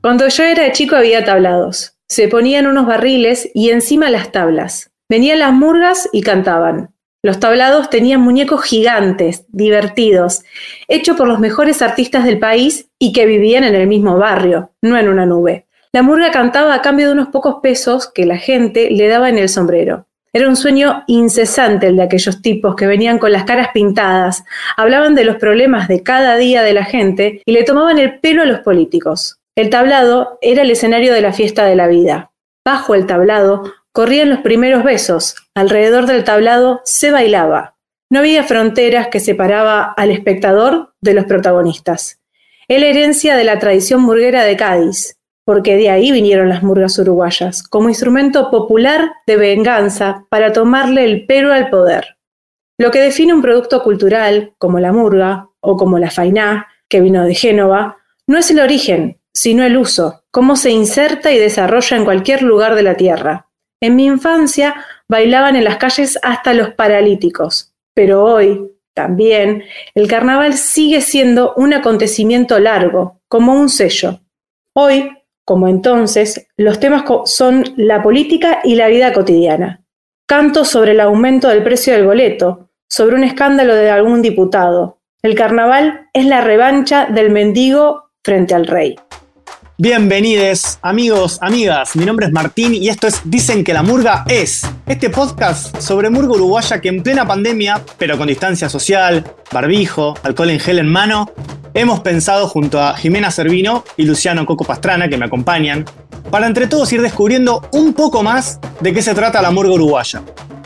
Cuando yo era chico había tablados. Se ponían unos barriles y encima las tablas. Venían las murgas y cantaban. Los tablados tenían muñecos gigantes, divertidos, hechos por los mejores artistas del país y que vivían en el mismo barrio, no en una nube. La murga cantaba a cambio de unos pocos pesos que la gente le daba en el sombrero. Era un sueño incesante el de aquellos tipos que venían con las caras pintadas, hablaban de los problemas de cada día de la gente y le tomaban el pelo a los políticos. El tablado era el escenario de la fiesta de la vida. Bajo el tablado corrían los primeros besos, alrededor del tablado se bailaba. No había fronteras que separaba al espectador de los protagonistas. Era herencia de la tradición murguera de Cádiz, porque de ahí vinieron las murgas uruguayas, como instrumento popular de venganza para tomarle el pelo al poder. Lo que define un producto cultural, como la murga o como la fainá, que vino de Génova, no es el origen, sino el uso, cómo se inserta y desarrolla en cualquier lugar de la tierra. En mi infancia bailaban en las calles hasta los paralíticos, pero hoy, también, el carnaval sigue siendo un acontecimiento largo, como un sello. Hoy como entonces, los temas son la política y la vida cotidiana. Canto sobre el aumento del precio del boleto, sobre un escándalo de algún diputado. El carnaval es la revancha del mendigo frente al rey. Bienvenidos, amigos, amigas. Mi nombre es Martín y esto es Dicen que la murga es. Este podcast sobre murga uruguaya que en plena pandemia, pero con distancia social, barbijo, alcohol en gel en mano, hemos pensado junto a Jimena Servino y Luciano Coco Pastrana, que me acompañan, para entre todos ir descubriendo un poco más de qué se trata la murga uruguaya.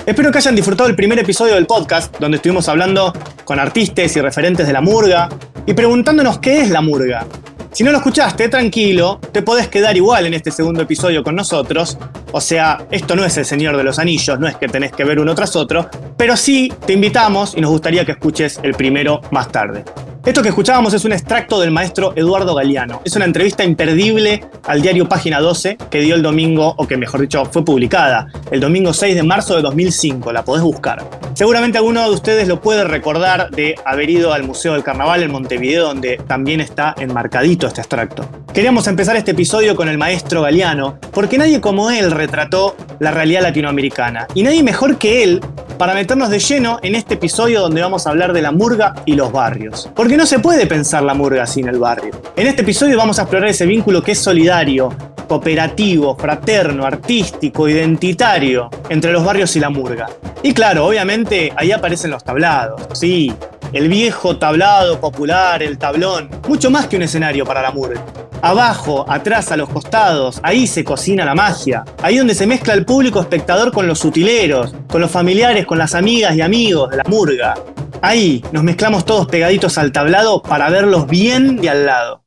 Espero que hayan disfrutado el primer episodio del podcast, donde estuvimos hablando con artistas y referentes de la murga y preguntándonos qué es la murga, si no lo escuchaste, tranquilo, te podés quedar igual en este segundo episodio con nosotros. O sea, esto no es el Señor de los Anillos, no es que tenés que ver uno tras otro, pero sí te invitamos y nos gustaría que escuches el primero más tarde. Esto que escuchábamos es un extracto del maestro Eduardo Galeano. Es una entrevista imperdible al diario Página 12 que dio el domingo, o que mejor dicho, fue publicada el domingo 6 de marzo de 2005. La podés buscar. Seguramente alguno de ustedes lo puede recordar de haber ido al Museo del Carnaval en Montevideo, donde también está enmarcadito este extracto. Queríamos empezar este episodio con el maestro Galeano, porque nadie como él retrató la realidad latinoamericana. Y nadie mejor que él para meternos de lleno en este episodio donde vamos a hablar de la murga y los barrios. Porque no se puede pensar la murga sin el barrio. En este episodio vamos a explorar ese vínculo que es solidario, cooperativo, fraterno, artístico, identitario entre los barrios y la murga. Y claro, obviamente ahí aparecen los tablados, sí, el viejo tablado popular, el tablón, mucho más que un escenario para la murga. Abajo, atrás, a los costados, ahí se cocina la magia. Ahí donde se mezcla el público espectador con los sutileros, con los familiares, con las amigas y amigos de la murga. Ahí nos mezclamos todos pegaditos al tablado para verlos bien de al lado.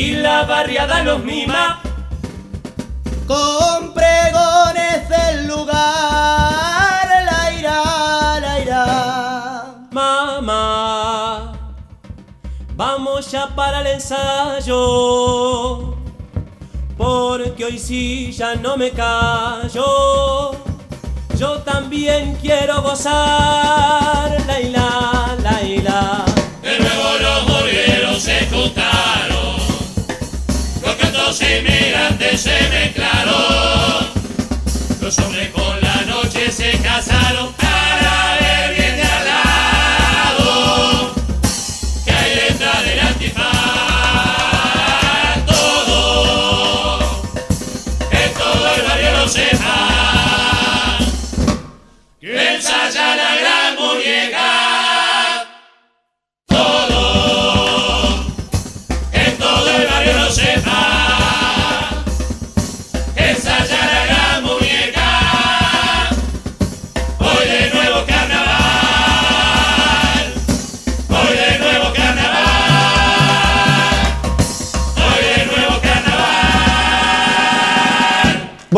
Y la barriada los mima con pregones del lugar. La ira, la ira. Mamá, vamos ya para el ensayo. porque hoy sí ya no me callo. Yo también quiero gozar, Laila, Laila. Los cantos inmigrantes se mezclaron, los hombres con la noche se casaron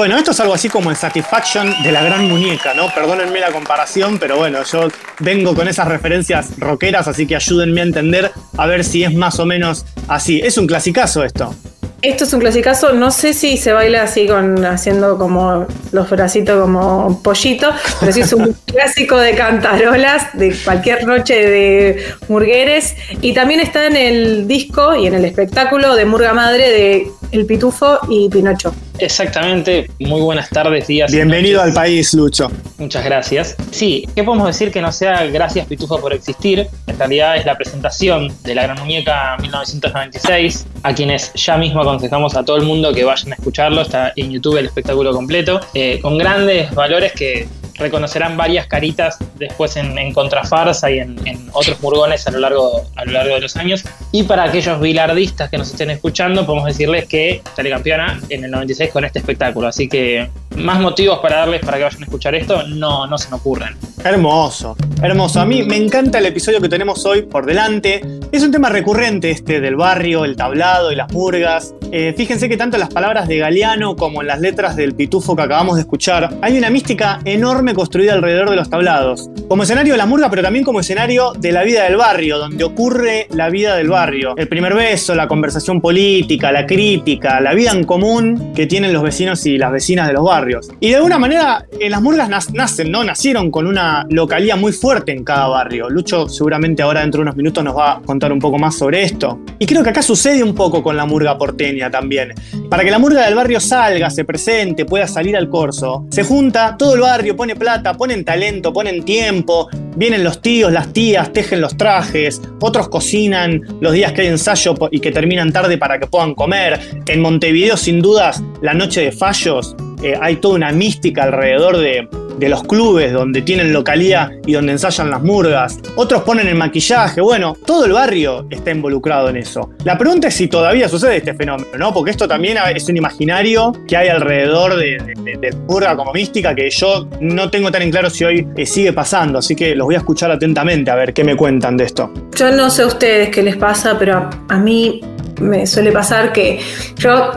Bueno, esto es algo así como el Satisfaction de la gran muñeca, ¿no? Perdónenme la comparación, pero bueno, yo vengo con esas referencias rockeras, así que ayúdenme a entender a ver si es más o menos así. Es un clasicazo esto. Esto es un clasicazo, no sé si se baila así con haciendo como los bracitos como pollito, pero sí es un clásico de cantarolas de cualquier noche de murgueres y también está en el disco y en el espectáculo de Murga Madre de El Pitufo y Pinocho. Exactamente, muy buenas tardes, días. Bienvenido al país, Lucho. Muchas gracias. Sí, ¿qué podemos decir que no sea gracias Pitufo por existir? En realidad es la presentación de La Gran Muñeca 1996, a quienes ya mismo aconsejamos a todo el mundo que vayan a escucharlo, está en YouTube el espectáculo completo, eh, con grandes valores que reconocerán varias caritas después en, en Contrafarsa y en, en otros murgones a lo, largo, a lo largo de los años. Y para aquellos bilardistas que nos estén escuchando, podemos decirles que sale campeona en el 96 con este espectáculo. Así que más motivos para darles para que vayan a escuchar esto no, no se me ocurren. Hermoso, hermoso. A mí me encanta el episodio que tenemos hoy por delante. Es un tema recurrente este del barrio, el tablado y las murgas. Eh, fíjense que tanto en las palabras de Galeano como en las letras del pitufo que acabamos de escuchar, hay una mística enorme construida alrededor de los tablados. Como escenario de la murga, pero también como escenario de la vida del barrio, donde ocurre la vida del barrio. El primer beso, la conversación política, la crítica, la vida en común que tienen los vecinos y las vecinas de los barrios. Y de alguna manera, las murgas nacen, ¿no? Nacieron con una localía muy fuerte en cada barrio. Lucho seguramente ahora dentro de unos minutos nos va a contar un poco más sobre esto. Y creo que acá sucede un poco con la murga porteña también. Para que la murga del barrio salga, se presente, pueda salir al corso, se junta todo el barrio, pone plata, ponen talento, ponen tiempo, vienen los tíos, las tías, tejen los trajes, otros cocinan los días que hay ensayo y que terminan tarde para que puedan comer. En Montevideo, sin dudas, la noche de fallos, eh, hay toda una mística alrededor de, de los clubes donde tienen localía y donde ensayan las murgas. Otros ponen el maquillaje. Bueno, todo el barrio está involucrado en eso. La pregunta es si todavía sucede este fenómeno, ¿no? Porque esto también es un imaginario que hay alrededor de, de- de- murga como mística que yo no tengo tan en claro si hoy eh, sigue pasando. Así que los voy a escuchar atentamente a ver qué me cuentan de esto. Yo no sé a ustedes qué les pasa, pero a mí me suele pasar que yo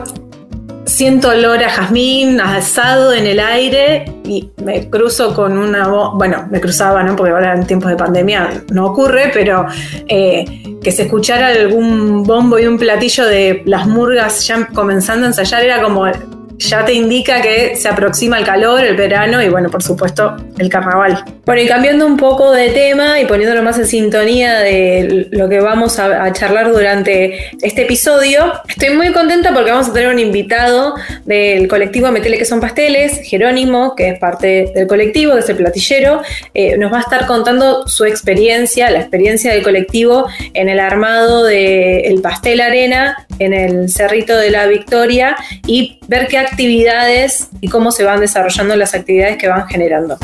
siento olor a jazmín, asado en el aire y me cruzo con una bueno, me cruzaba, ¿no? Porque ahora en tiempos de pandemia no ocurre, pero eh, que se escuchara algún bombo y un platillo de las murgas ya comenzando a ensayar era como ya te indica que se aproxima el calor, el verano y bueno, por supuesto, el carnaval. Bueno, y cambiando un poco de tema y poniéndolo más en sintonía de lo que vamos a, charlar durante este episodio, estoy muy contenta porque vamos a tener un invitado del colectivo Metele que son pasteles, Jerónimo, que es parte del colectivo, que es el platillero, eh, nos va a estar contando su experiencia, la experiencia del colectivo en el armado del pastel arena en el Cerrito de la Victoria y ver qué actividades y cómo se van desarrollando las actividades que van generando.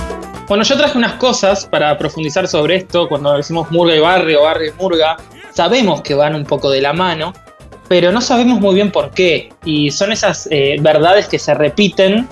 Bueno, yo traje unas cosas para profundizar sobre esto. Cuando decimos murga y barrio, barrio y murga, sabemos que van un poco de la mano, pero no sabemos muy bien por qué. Y son esas eh, verdades que se repiten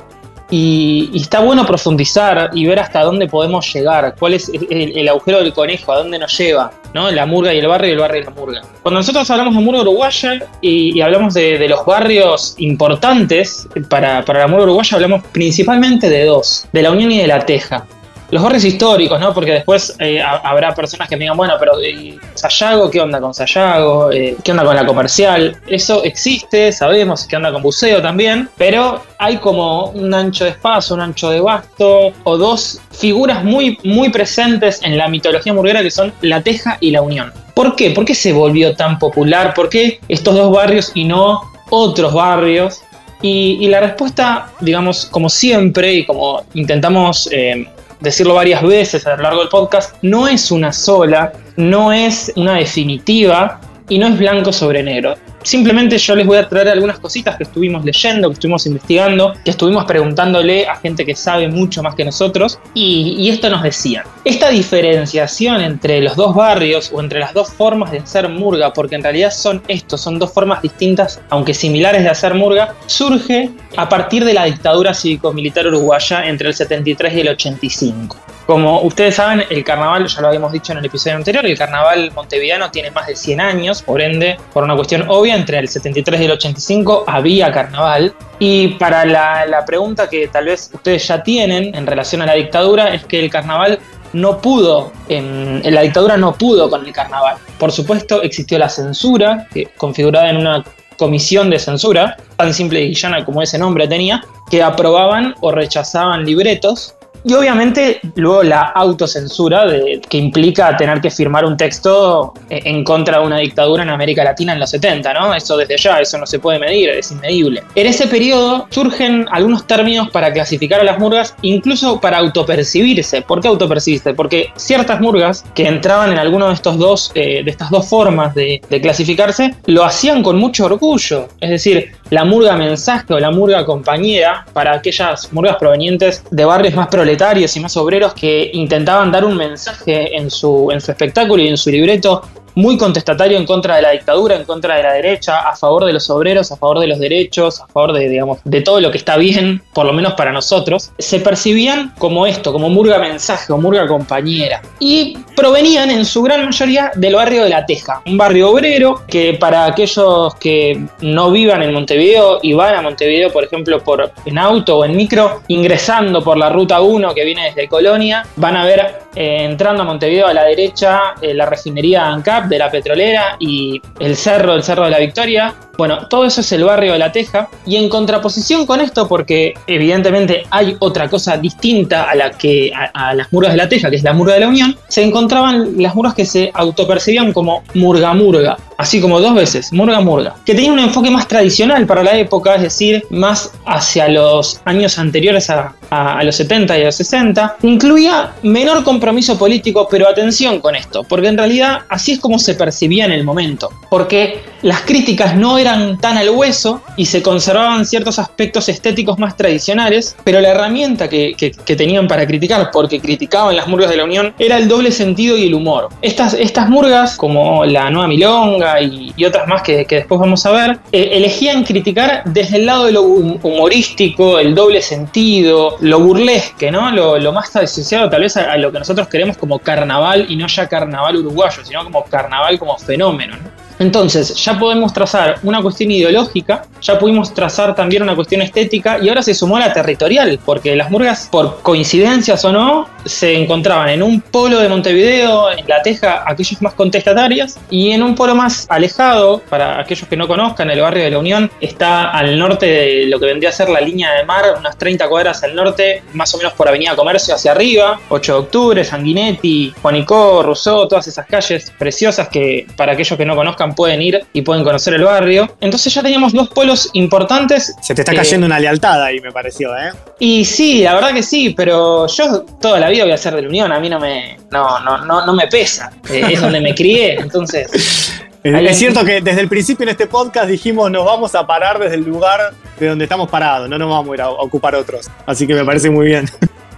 y, está bueno profundizar y ver hasta dónde podemos llegar, cuál es el, agujero del conejo, a dónde nos lleva, ¿no? La murga y el barrio y el barrio y la murga. Cuando nosotros hablamos de murga uruguaya y, hablamos de, de los barrios importantes para, para la murga uruguaya, hablamos principalmente de dos, de la Unión y de la Teja. Los barrios históricos, ¿no? Porque después eh, ha- habrá personas que me digan, bueno, pero eh, Sayago, ¿qué onda con Sayago? Eh, ¿Qué onda con la comercial? Eso existe, sabemos qué onda con buceo también, pero hay como un ancho de espacio, un ancho de basto, o dos figuras muy, muy presentes en la mitología murguera que son La Teja y La Unión. ¿Por qué? ¿Por qué se volvió tan popular? ¿Por qué estos dos barrios y no otros barrios? Y, y la respuesta, digamos, como siempre y como intentamos eh, decirlo varias veces a lo largo del podcast, no es una sola, no es una definitiva y no es blanco sobre negro. Simplemente yo les voy a traer algunas cositas que estuvimos leyendo, que estuvimos investigando, que estuvimos preguntándole a gente que sabe mucho más que nosotros y, esto nos decían. Esta diferenciación entre los dos barrios o entre las dos formas de hacer murga, porque en realidad son estos, son dos formas distintas, aunque similares de hacer murga, surge a partir de la dictadura cívico-militar uruguaya entre el 73 y el 85. Como ustedes saben, el carnaval, ya lo habíamos dicho en el episodio anterior, el carnaval montevideano tiene más de 100 años, por ende, por una cuestión obvia, entre el 73 y el 85 había carnaval. Y para la, pregunta que tal vez ustedes ya tienen en relación a la dictadura, es que el carnaval no pudo, en, la dictadura no pudo con el carnaval. Por supuesto, existió la censura, configurada en una comisión de censura, tan simple y llana como ese nombre tenía, que aprobaban o rechazaban libretos. Y obviamente luego la autocensura de, que implica tener que firmar un texto eh, en contra de una dictadura en América Latina en los 70, ¿no? Eso desde ya, eso no se puede medir, es inmedible. En ese periodo surgen algunos términos para clasificar a las murgas, incluso para autopercibirse. ¿Por qué autopercibirse? Porque ciertas murgas que entraban en alguno de estos dos, eh, de estas dos formas de clasificarse, lo hacían con mucho orgullo. Es decir, la murga mensaje o la murga compañera para aquellas murgas provenientes de barrios más proletarios y más obreros que intentaban dar un mensaje en su, en su espectáculo y en su libreto muy contestatario en contra de la dictadura, en contra de la derecha, a favor de los obreros, a favor de los derechos, a favor de, digamos, de todo lo que está bien, por lo menos para nosotros, se percibían como esto, como murga mensaje o murga compañera. Y provenían en su gran mayoría del barrio de La Teja, un barrio obrero que para aquellos que no vivan en Montevideo y van a Montevideo, por ejemplo, por, en auto o en micro, ingresando por la ruta 1 que viene desde Colonia, van a ver eh, entrando a Montevideo a la derecha eh, la refinería ANCAP de la petrolera y el cerro, el cerro de la Victoria. Bueno, todo eso es el barrio de La Teja. Y en contraposición con esto, porque evidentemente hay otra cosa distinta a la que a, las murgas de La Teja, que es la murga de la Unión, se encontraban las murgas que se autopercibían como murga murga, así como dos veces, murga murga, que tenían un enfoque más tradicional para la época, es decir, más hacia los años anteriores a, a, a los 70 y a los 60. Incluía menor compromiso político, pero atención con esto, porque en realidad así es como se percibía en el momento, porque las críticas no eran tan al hueso y se conservaban ciertos aspectos estéticos más tradicionales, pero la herramienta que, tenían para criticar, porque criticaban las murgas de la Unión, era el doble sentido y el humor. Estas, murgas, como la Nueva Milonga y, otras más que, después vamos a ver, eh, elegían criticar desde el lado de lo humorístico, el doble sentido, lo burlesque, ¿no? Lo, lo más asociado tal vez a, a, lo que nosotros queremos como carnaval y no ya carnaval uruguayo, sino como carnaval como fenómeno, ¿no? Entonces, ya podemos trazar una cuestión ideológica, ya pudimos trazar también una cuestión estética y ahora se sumó la territorial, porque las murgas, por coincidencias o no, se encontraban en un polo de Montevideo, en La Teja, aquellos más contestatarios, y en un polo más alejado, para aquellos que no conozcan, el barrio de la Unión está al norte de lo que vendría a ser la línea de mar, unas 30 cuadras al norte, más o menos por Avenida Comercio hacia arriba, 8 de octubre, Sanguinetti, Juanico, Rousseau, todas esas calles preciosas que para aquellos que no conozcan pueden ir y pueden conocer el barrio. Entonces ya teníamos dos polos importantes. Se te está cayendo eh, una lealtad ahí, me pareció, ¿eh? Y sí, la verdad que sí, pero yo toda la vida voy a ser de la Unión, a mí no me, no, no, no, no me pesa, eh, es donde me crié, entonces... Es cierto que desde el principio en este podcast dijimos nos vamos a parar desde el lugar de donde estamos parados, no nos vamos a ir a ocupar otros. Así que me parece muy bien.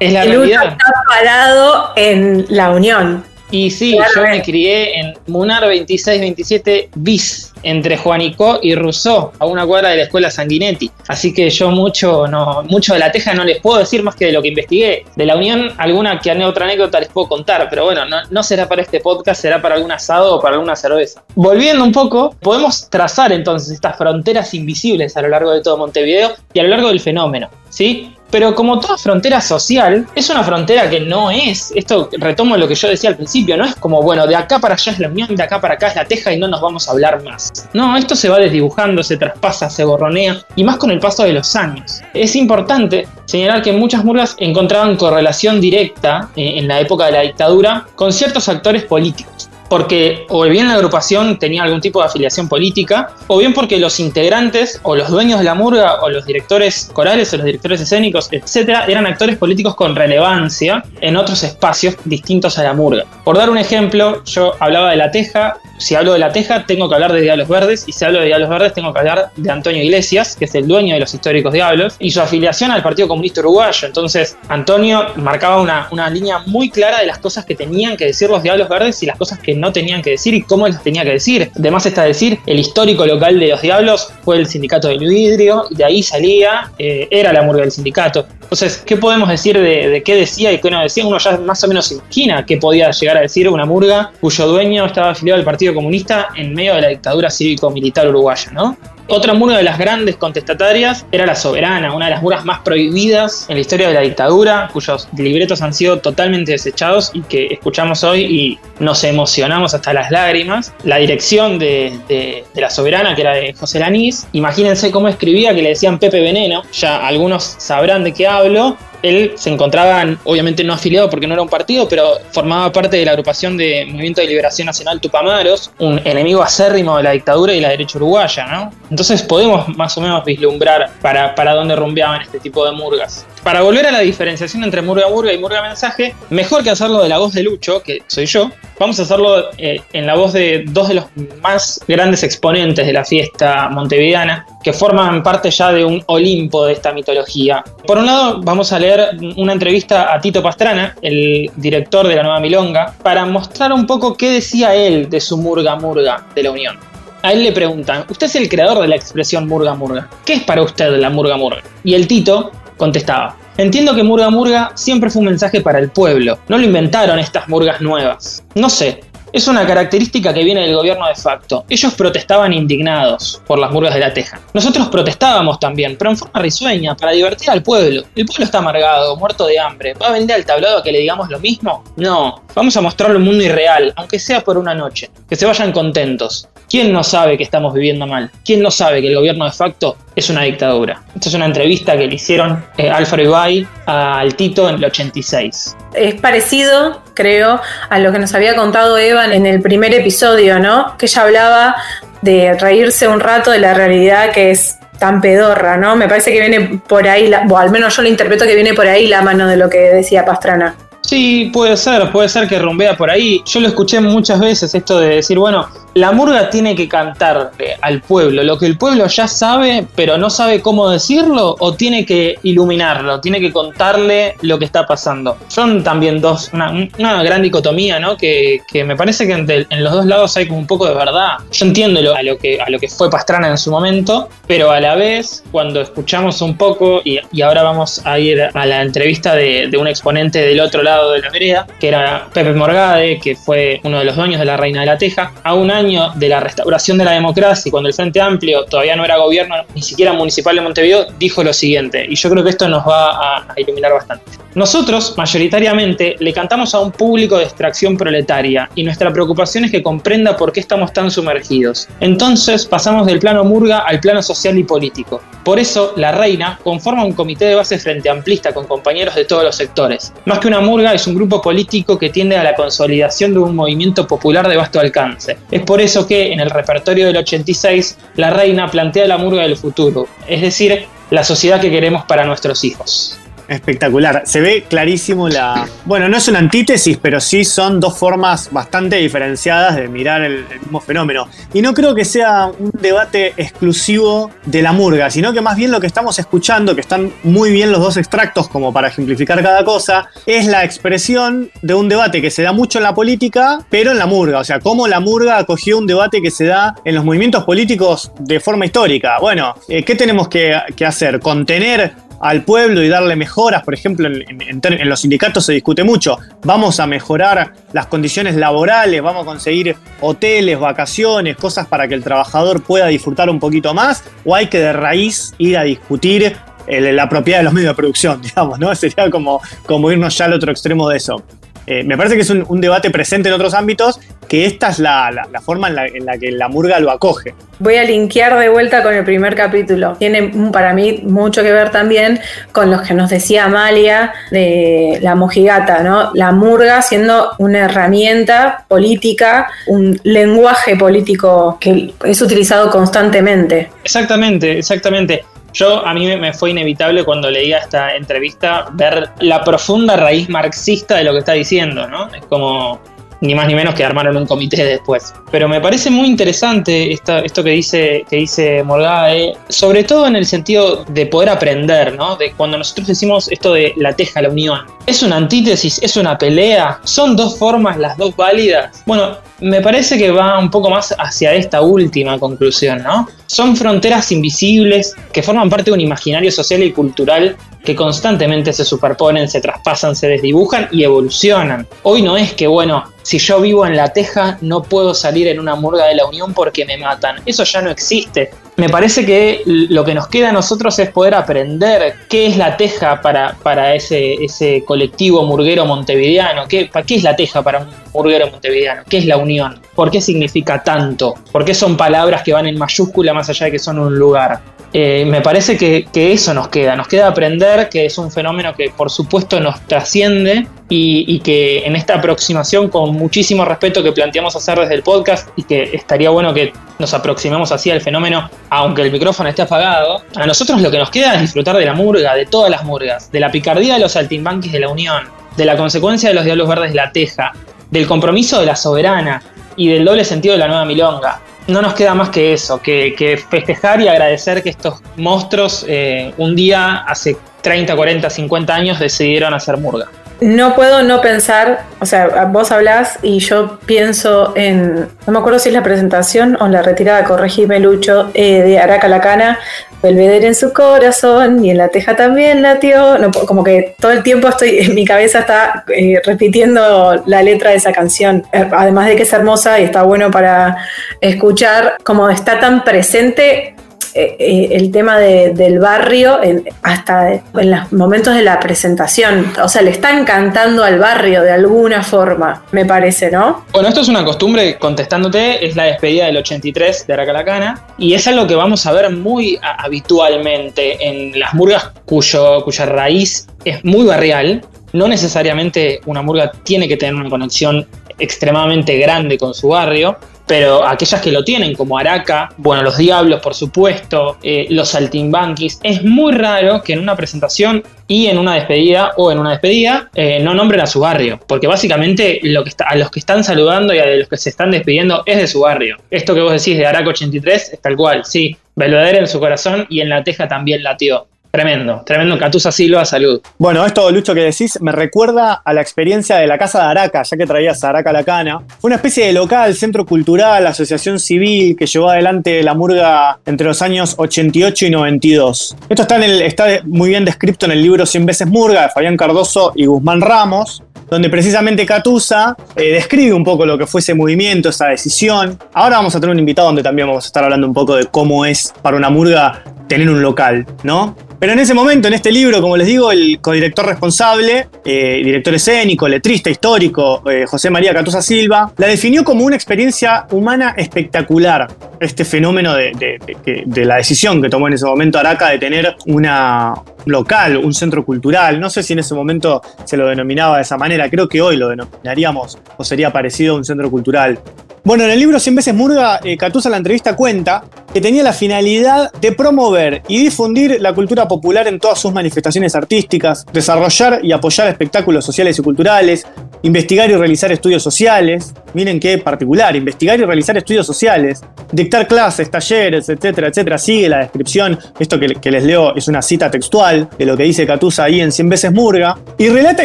Es la el realidad. está parado en la Unión. Y sí, Claro, yo me crié en Munar 2627 bis, entre Juanico y Rousseau, a una cuadra de la escuela Sanguinetti. Así que yo mucho, mucho de la teja no les puedo decir más que de lo que investigué. De la Unión, alguna que otra anécdota les puedo contar, pero bueno, no, no será para este podcast, será para algún asado o para alguna cerveza. Volviendo un poco, podemos trazar entonces estas fronteras invisibles a lo largo de todo Montevideo y a lo largo del fenómeno, ¿sí? Pero como toda frontera social, es una frontera que no es, esto retomo lo que yo decía al principio, no es como, bueno, de acá para allá es la unión, de acá para acá es la teja y no nos vamos a hablar más. No, esto se va desdibujando, se traspasa, se borronea, y más con el paso de los años. Es importante señalar que muchas murgas encontraban correlación directa eh, en la época de la dictadura con ciertos actores políticos porque o bien la agrupación tenía algún tipo de afiliación política, o bien porque los integrantes o los dueños de la murga o los directores corales o los directores escénicos, etcétera, eran actores políticos con relevancia en otros espacios distintos a la murga. Por dar un ejemplo, yo hablaba de La Teja, si hablo de La Teja tengo que hablar de Diablos Verdes, y si hablo de Diablos Verdes tengo que hablar de Antonio Iglesias, que es el dueño de los históricos Diablos, y su afiliación al Partido Comunista Uruguayo. Entonces, Antonio marcaba una, una línea muy clara de las cosas que tenían que decir los Diablos Verdes y las cosas que no tenían que decir y cómo les tenía que decir. Además está decir, el histórico local de los Diablos fue el sindicato del vidrio, y de ahí salía, eh, era la murga del sindicato. Entonces, ¿qué podemos decir de, qué decía y qué no decía? Uno ya más o menos imagina qué podía llegar a decir una murga cuyo dueño estaba afiliado al Partido Comunista en medio de la dictadura cívico-militar uruguaya, ¿no? Otra murga de las grandes contestatarias era La Soberana, una de las murgas más prohibidas en la historia de la dictadura, cuyos libretos han sido totalmente desechados y que escuchamos hoy y nos emocionamos hasta las lágrimas. La dirección de, La Soberana, que era de José Lanís, imagínense cómo escribía que le decían Pepe Veneno, ya algunos sabrán de qué hablo, él se encontraba, obviamente no afiliado porque no era un partido, pero formaba parte de la agrupación de Movimiento de Liberación Nacional Tupamaros, un enemigo acérrimo de la dictadura y la derecha uruguaya, ¿no? Entonces podemos más o menos vislumbrar para, para dónde rumbeaban este tipo de murgas. Para volver a la diferenciación entre murga murga y murga mensaje, mejor que hacerlo de la voz de Lucho, que soy yo, vamos a hacerlo eh, en la voz de dos de los más grandes exponentes de la fiesta montevideana, que forman parte ya de un Olimpo de esta mitología. Por un lado, vamos a leer una entrevista a Tito Pastrana, el director de la Nueva Milonga, para mostrar un poco qué decía él de su murga murga de la Unión. A él le preguntan, usted es el creador de la expresión murga murga. ¿Qué es para usted la murga murga? Y el Tito contestaba, entiendo que murga murga siempre fue un mensaje para el pueblo, no lo inventaron estas murgas nuevas. No sé, es una característica que viene del gobierno de facto. Ellos protestaban indignados por las murgas de la teja. Nosotros protestábamos también, pero en forma risueña, para divertir al pueblo. El pueblo está amargado, muerto de hambre. ¿Va a vender al tablado a que le digamos lo mismo? No. Vamos a mostrarle un mundo irreal, aunque sea por una noche. Que se vayan contentos. ¿Quién no sabe que estamos viviendo mal? ¿Quién no sabe que el gobierno de facto es una dictadura? Esta es una entrevista que le hicieron eh, Alfred Ibai al Tito en el 86. Es parecido, creo, a lo que nos había contado Evan en el primer episodio, ¿no? Que ella hablaba de reírse un rato de la realidad que es tan pedorra, ¿no? Me parece que viene por ahí, o al menos yo lo interpreto que viene por ahí la mano de lo que decía Pastrana. Sí, puede ser, puede ser que rumbea por ahí. Yo lo escuché muchas veces esto de decir, bueno, la murga tiene que cantar al pueblo, lo que el pueblo ya sabe, pero no sabe cómo decirlo, o tiene que iluminarlo, tiene que contarle lo que está pasando. Son también dos, una, gran dicotomía, ¿no? Que, me parece que en, los dos lados hay como un poco de verdad. Yo entiendo a, lo que, a lo que fue Pastrana en su momento, pero a la vez, cuando escuchamos un poco, y, ahora vamos a ir a la entrevista de, de un exponente del otro lado de la vereda, que era Pepe Morgade, que fue uno de los dueños de la Reina de la Teja, a un año de la restauración de la democracia, cuando el Frente Amplio todavía no era gobierno, ni siquiera municipal de Montevideo, dijo lo siguiente, y yo creo que esto nos va a, iluminar bastante. Nosotros, mayoritariamente, le cantamos a un público de extracción proletaria, y nuestra preocupación es que comprenda por qué estamos tan sumergidos. Entonces pasamos del plano murga al plano social y político. Por eso, la reina conforma un comité de base frente amplista con compañeros de todos los sectores. Más que una murga, es un grupo político que tiende a la consolidación de un movimiento popular de vasto alcance. Es por eso que en el repertorio del 86 la reina plantea la murga del futuro, es decir, la sociedad que queremos para nuestros hijos. Espectacular. Se ve clarísimo la. Bueno, no es una antítesis, pero sí son dos formas bastante diferenciadas de mirar el, mismo fenómeno. Y no creo que sea un debate exclusivo de la murga, sino que más bien lo que estamos escuchando, que están muy bien los dos extractos como para ejemplificar cada cosa, es la expresión de un debate que se da mucho en la política, pero en la murga. O sea, cómo la murga acogió un debate que se da en los movimientos políticos de forma histórica. Bueno, eh, ¿qué tenemos que, que hacer? ¿Contener al pueblo y darle mejoras. Por ejemplo, en, los sindicatos se discute mucho. Vamos a mejorar las condiciones laborales, vamos a conseguir hoteles, vacaciones, cosas para que el trabajador pueda disfrutar un poquito más. O hay que de raíz ir a discutir el- la propiedad de los medios de producción, digamos, ¿no? Sería como, como irnos ya al otro extremo de eso. Eh, me parece que es un, un debate presente en otros ámbitos, que esta es la, la- la forma en la, en la que la murga lo acoge. Voy a linkear de vuelta con el primer capítulo. Tiene para mí mucho que ver también con los que nos decía Amalia de la mojigata, ¿no? La murga siendo una herramienta política, un lenguaje político que es utilizado constantemente. Exactamente, exactamente. Yo, a mí me- fue inevitable cuando leía esta entrevista ver la profunda raíz marxista de lo que está diciendo, ¿no? Es como ni más ni menos que armaron un comité después. Pero me parece muy interesante esta- esto que dice, que dice Morgae, sobre todo en el sentido de poder aprender, ¿no? De cuando nosotros decimos esto de la teja, la unión. ¿Es una antítesis? ¿Es una pelea? ¿Son dos formas, las dos válidas? Bueno, me parece que va un poco más hacia esta última conclusión, ¿no? Son fronteras invisibles que forman parte de un imaginario social y cultural que constantemente se superponen, se traspasan, se desdibujan y evolucionan. Hoy no es que, bueno, si yo vivo en La Teja no puedo salir en una murga de la Unión porque me matan. Eso ya no existe. Me parece que lo que nos queda a nosotros es poder aprender qué es La Teja para, para ese, ese colectivo murguero montevideano. ¿Qué, ¿Para qué es La Teja para un murguero montevideano? ¿Qué es la unión? ¿Por qué significa tanto? ¿Por qué son palabras que van en mayúscula más allá de que son un lugar? Eh, me parece que, eso nos queda, nos queda aprender que es un fenómeno que por supuesto nos trasciende y, y que en esta aproximación con muchísimo respeto que planteamos hacer desde el podcast y que estaría bueno que nos aproximemos así al fenómeno, aunque el micrófono esté apagado, a nosotros lo que nos queda es disfrutar de la murga, de todas las murgas, de la picardía de los saltimbanquis de la Unión, de la consecuencia de los diablos verdes de la Teja, del compromiso de la soberana y del doble sentido de la nueva milonga no nos queda más que eso, que, que festejar y agradecer que estos monstruos eh, un día, hace 30, 40, 50 años, decidieron hacer murga. No puedo no pensar, o sea, vos hablás y yo pienso en, no me acuerdo si es la presentación o la retirada, corregime Lucho, eh, de Araca Lacana, Belvedere en su corazón y en la teja también latió, no, como que todo el tiempo estoy, en mi cabeza está eh, repitiendo la letra de esa canción, Eh, además de que es hermosa y está bueno para escuchar, como está tan presente eh, eh, el tema de- del barrio hasta en los momentos de la presentación. O sea, le están cantando al barrio de alguna forma, me parece, ¿no? Bueno, esto es una costumbre, contestándote, es la despedida del 83 de Aracalacana, y es algo que vamos a ver muy habitualmente en las murgas cuyo, cuya raíz es muy barrial. No necesariamente una murga tiene que tener una conexión extremadamente grande con su barrio, pero aquellas que lo tienen, como Araca, bueno, los Diablos, por supuesto, eh, los Saltimbanquis, es muy raro que en una presentación y en una despedida o en una despedida eh, no nombren a su barrio, porque básicamente lo que está, a los que están saludando y a los que se están despidiendo es de su barrio. Esto que vos decís de Araca 83 es tal cual, sí, Belvedere en su corazón y en la teja también latió. Tremendo, tremendo. Catusa Silva, salud. Bueno, esto, Lucho, que decís, me recuerda a la experiencia de la Casa de Araca, ya que traías a Araca la cana. Fue una especie de local, centro cultural, asociación civil que llevó adelante la murga entre los años 88 y 92. Esto está, en el, está muy bien descrito en el libro 100 veces murga de Fabián Cardoso y Guzmán Ramos donde precisamente Catusa eh, describe un poco lo que fue ese movimiento, esa decisión. Ahora vamos a tener un invitado donde también vamos a estar hablando un poco de cómo es para una murga tener un local, ¿no? Pero en ese momento, en este libro, como les digo, el codirector responsable, eh, director escénico, letrista histórico, eh, José María Catusa Silva, la definió como una experiencia humana espectacular. Este fenómeno de, de la decisión que tomó en ese momento Araca de tener una local, un centro cultural. No sé si en ese momento se lo denominaba de esa manera, creo que hoy lo denominaríamos o sería parecido a un centro cultural. Bueno, en el libro 100 veces Murga, eh, en la entrevista cuenta que tenía la finalidad de promover y difundir la cultura popular en todas sus manifestaciones artísticas, desarrollar y apoyar espectáculos sociales y culturales, investigar y realizar estudios sociales, miren qué particular, investigar y realizar estudios sociales, dictar clases, talleres, etcétera, etcétera. Sigue la descripción, esto que, que les leo es una cita textual de lo que dice Catusa ahí en 100 veces Murga, y relata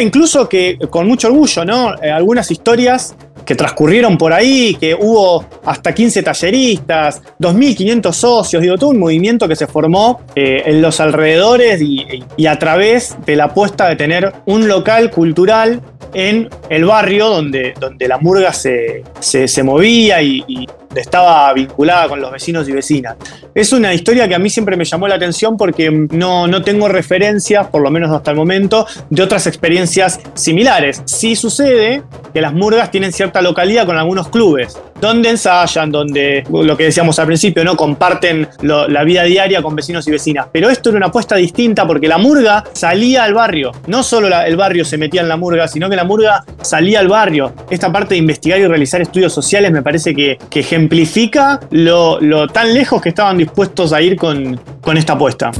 incluso que, con mucho orgullo, ¿no? Eh, algunas historias que transcurrieron por ahí, que hubo hasta 15 talleristas, 2.500 socios, digo, todo un movimiento que se formó eh, en los alrededores y, a través de la apuesta de tener un local cultural en el barrio donde, donde la murga se, se, se movía y, estaba vinculada con los vecinos y vecinas. Es una historia que a mí siempre me llamó la atención porque no, no tengo referencias, por lo menos hasta el momento, de otras experiencias similares. Sí sucede que las murgas tienen cierta localidad con algunos clubes, donde ensayan, donde lo que decíamos al principio, ¿no? Comparten la vida diaria con vecinos y vecinas. Pero esto era una apuesta distinta porque la murga salía al barrio. No solo el barrio se metía en la murga, sino que la murga salía al barrio. Esta parte de investigar y realizar estudios sociales me parece que, ejemplifica lo, tan lejos que estaban dispuestos a ir con, con esta apuesta.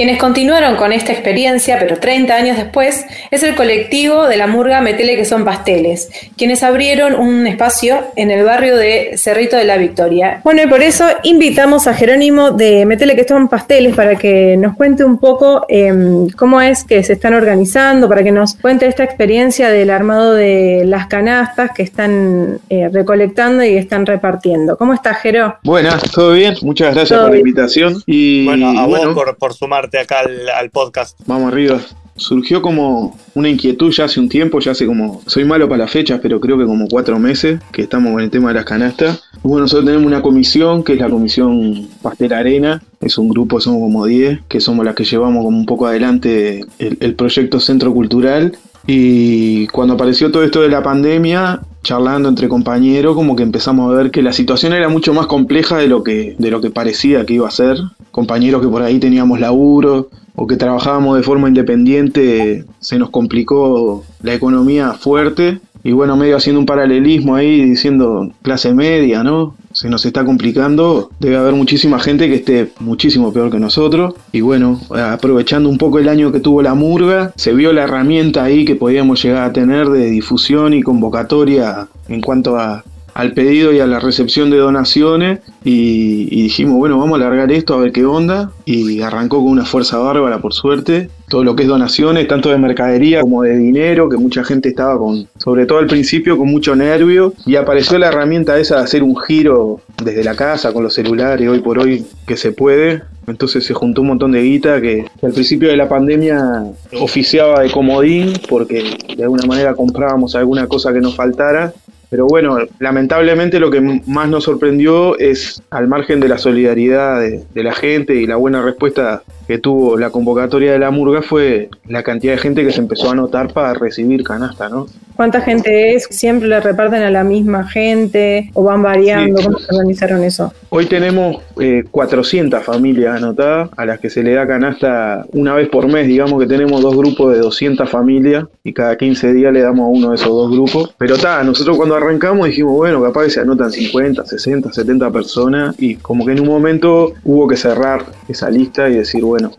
Quienes continuaron con esta experiencia, pero 30 años después, es el colectivo de la murga Metele que son pasteles, quienes abrieron un espacio en el barrio de Cerrito de la Victoria. Bueno, y por eso invitamos a Jerónimo de Metele que son pasteles para que nos cuente un poco em, cómo es que se están organizando, para que nos cuente esta experiencia del armado de las canastas que están eh, recolectando y están repartiendo. ¿Cómo estás, Jero? Buenas, ¿todo bien? Muchas gracias por la invitación. Y bueno, a vos por, por sumarte acá al, podcast. Vamos arriba surgió como una inquietud ya hace un tiempo, ya hace como, soy malo para las fechas, pero creo que como cuatro meses que estamos con el tema de las canastas. Bueno, nosotros tenemos una comisión, que es la comisión Pastel Arena, es un grupo, somos como 10, que somos las que llevamos como un poco adelante el, el proyecto Centro Cultural. Y cuando apareció todo esto de la pandemia, charlando entre compañeros, como que empezamos a ver que la situación era mucho más compleja de lo que, de lo que parecía que iba a ser. Compañeros que por ahí teníamos laburo o que trabajábamos de forma independiente, se nos complicó la economía fuerte. Y bueno, medio haciendo un paralelismo ahí, diciendo clase media, ¿no? Se nos está complicando, debe haber muchísima gente que esté muchísimo peor que nosotros. Y bueno, aprovechando un poco el año que tuvo la murga, se vio la herramienta ahí que podíamos llegar a tener de difusión y convocatoria en cuanto a, al pedido y a la recepción de donaciones y, dijimos, bueno, vamos a alargar esto a ver qué onda y arrancó con una fuerza bárbara por suerte. Todo lo que es donaciones, tanto de mercadería como de dinero, que mucha gente estaba con, sobre todo al principio, con mucho nervio y apareció la herramienta esa de hacer un giro desde la casa con los celulares, hoy por hoy que se puede. Entonces se juntó un montón de guita que, que al principio de la pandemia oficiaba de comodín porque de alguna manera comprábamos alguna cosa que nos faltara pero bueno, lamentablemente lo que más nos sorprendió es, al margen de la solidaridad de, la gente y la buena respuesta que tuvo la convocatoria de la murga, fue la cantidad de gente que se empezó a anotar para recibir canasta, ¿no? ¿Cuánta gente es? ¿Siempre le reparten a la misma gente o van variando? ¿Cómo se organizaron eso? Hoy tenemos 400 eh, familias anotadas a las que se le da canasta una vez por mes. Digamos que tenemos dos grupos de 200 familias y cada 15 días le damos a uno de esos dos grupos. Pero está, nosotros cuando arrancamos dijimos, bueno, capaz que se anotan 50, 60, 70 personas y como que en un momento hubo que cerrar esa lista y decir, bueno,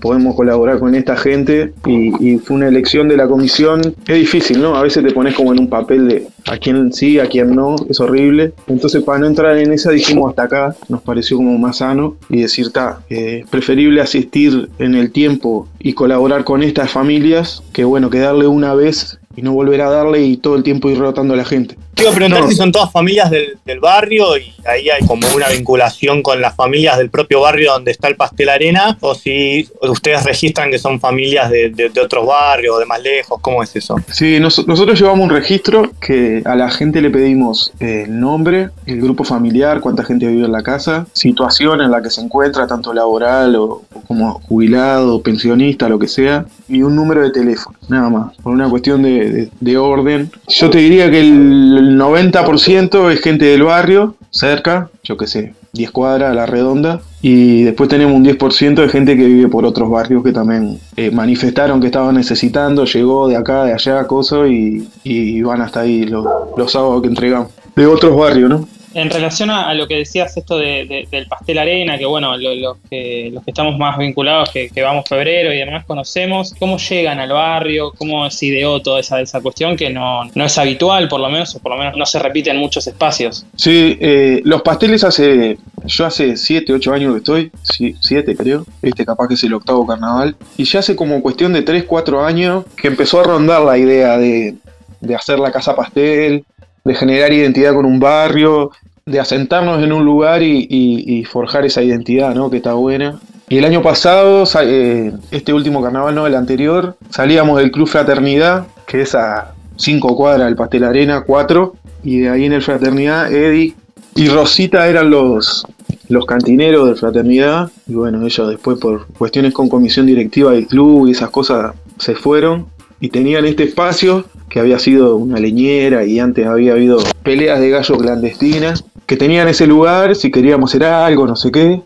podemos colaborar con esta gente y, fue una elección de la comisión. Es difícil, ¿no? A veces te pones como en un papel de a quién sí, a quién no, es horrible. Entonces para no entrar en esa dijimos hasta acá, nos pareció como más sano y decir, está, es preferible asistir en el tiempo y colaborar con estas familias que bueno, que darle una vez y no volver a darle y todo el tiempo ir rotando a la gente. Quiero preguntar si son todas familias del, barrio y ahí hay como una vinculación con las familias del propio barrio donde está el Pastel Arena, o si ustedes registran que son familias de, otros barrios, de más lejos, ¿cómo es eso? Sí, nosotros llevamos un registro que a la gente le pedimos el nombre, el grupo familiar, cuánta gente vive en la casa, situación en la que se encuentra, tanto laboral o, como jubilado, pensionista, lo que sea, y un número de teléfono, nada más, por una cuestión de, de orden. Yo te diría que el el 90% es gente del barrio, cerca, yo qué sé, 10 cuadras a la redonda. Y después tenemos un 10% de gente que vive por otros barrios que también eh, manifestaron que estaban necesitando, llegó de acá, de allá, cosas, y, y van hasta ahí los, los sábados que entregamos. De otros barrios, ¿no? En relación a, lo que decías, esto del pastel arena, que bueno, los, que, los que estamos más vinculados, que, vamos febrero y demás, conocemos, ¿cómo llegan al barrio? ¿Cómo se ideó toda esa, esa cuestión que no, es habitual, por lo menos, o por lo menos no se repite en muchos espacios? Sí, eh, los pasteles hace, yo hace 7, 8 años que estoy, 7 creo, este capaz que es el octavo carnaval, y ya hace como cuestión de 3, 4 años que empezó a rondar la idea de, de hacer la casa pastel, de generar identidad con un barrio, de asentarnos en un lugar y, forjar esa identidad, ¿no? Que está buena. Y el año pasado, eh, este último carnaval, no, el anterior, salíamos del Club Fraternidad, que es a 5 cuadras del Pastel Arena, 4, y de ahí en el Fraternidad, Eddie, y Rosita eran los, los cantineros de fraternidad. Y bueno, ellos después por cuestiones con comisión directiva del club y esas cosas se fueron. Y tenían este espacio que había sido una leñera y antes había habido peleas de gallo clandestinas. Que tenían ese lugar si queríamos hacer algo, no sé qué.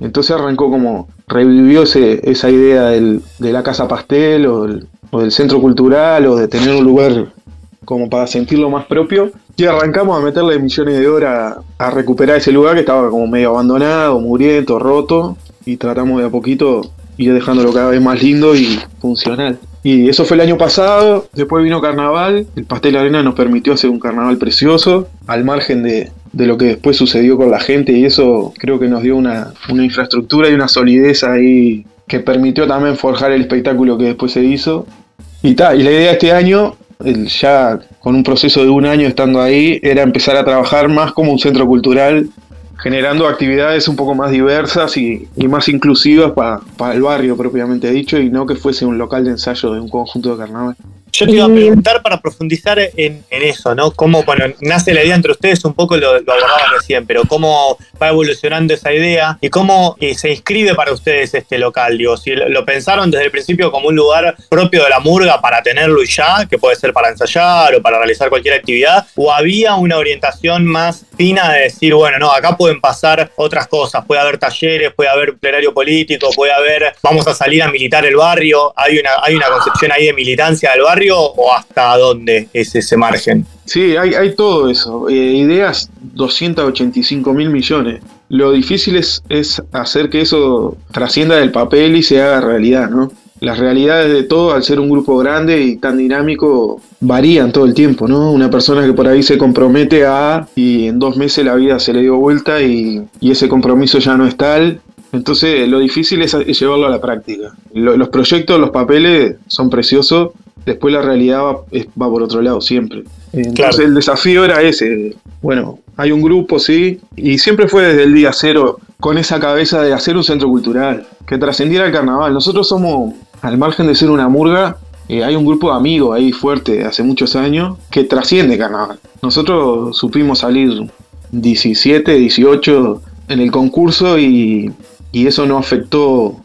Entonces arrancó como, revivió ese, esa idea del, de la casa pastel o, o del centro cultural o de tener un lugar como para sentirlo más propio. Y arrancamos a meterle millones de horas a recuperar ese lugar que estaba como medio abandonado, muriento, roto. Y tratamos de a poquito ir dejándolo cada vez más lindo y funcional. Y eso fue el año pasado, después vino carnaval, el Pastel Arena nos permitió hacer un carnaval precioso, al margen de, de lo que después sucedió con la gente y eso creo que nos dio una, una infraestructura y una solidez ahí que permitió también forjar el espectáculo que después se hizo. Y, ta, y la idea este año, ya con un proceso de un año estando ahí, era empezar a trabajar más como un centro cultural, generando actividades un poco más diversas y, más inclusivas para, para el barrio propiamente dicho, y no que fuese un local de ensayo de un conjunto de carnaval. Yo te iba a preguntar para profundizar en, en eso, ¿no? Cómo, bueno, nace la idea entre ustedes, un poco lo, lo abordaban recién, pero cómo va evolucionando esa idea y cómo eh, se inscribe para ustedes este local. Digo, si lo lo pensaron desde el principio como un lugar propio de la murga para tenerlo y ya, que puede ser para ensayar o para realizar cualquier actividad, o había una orientación más fina de decir, bueno, no, acá pueden pasar otras cosas, puede haber talleres, puede haber plenario político, puede haber, vamos a salir a militar el barrio, hay una, hay una concepción ahí de militancia del barrio o hasta dónde es ese margen. Sí, hay, todo eso. Eh, ideas, 285 mil millones. Lo difícil es, es hacer que eso trascienda del papel y se haga realidad, ¿no? Las realidades de todo, al ser un grupo grande y tan dinámico, varían todo el tiempo, ¿no? Una persona que por ahí se compromete a y en dos meses la vida se le dio vuelta y, y ese compromiso ya no es tal. Entonces lo difícil es, llevarlo a la práctica. Lo- los proyectos, los papeles son preciosos, después la realidad va, por otro lado siempre. Entonces Claro. el desafío era ese. Bueno, hay un grupo, sí, y siempre fue desde el día cero con esa cabeza de hacer un centro cultural, que trascendiera el carnaval. Nosotros somos, al margen de ser una murga, eh, hay un grupo de amigos ahí fuerte hace muchos años que trasciende carnaval. Nosotros supimos salir 17, 18 en el concurso y, y eso no afectó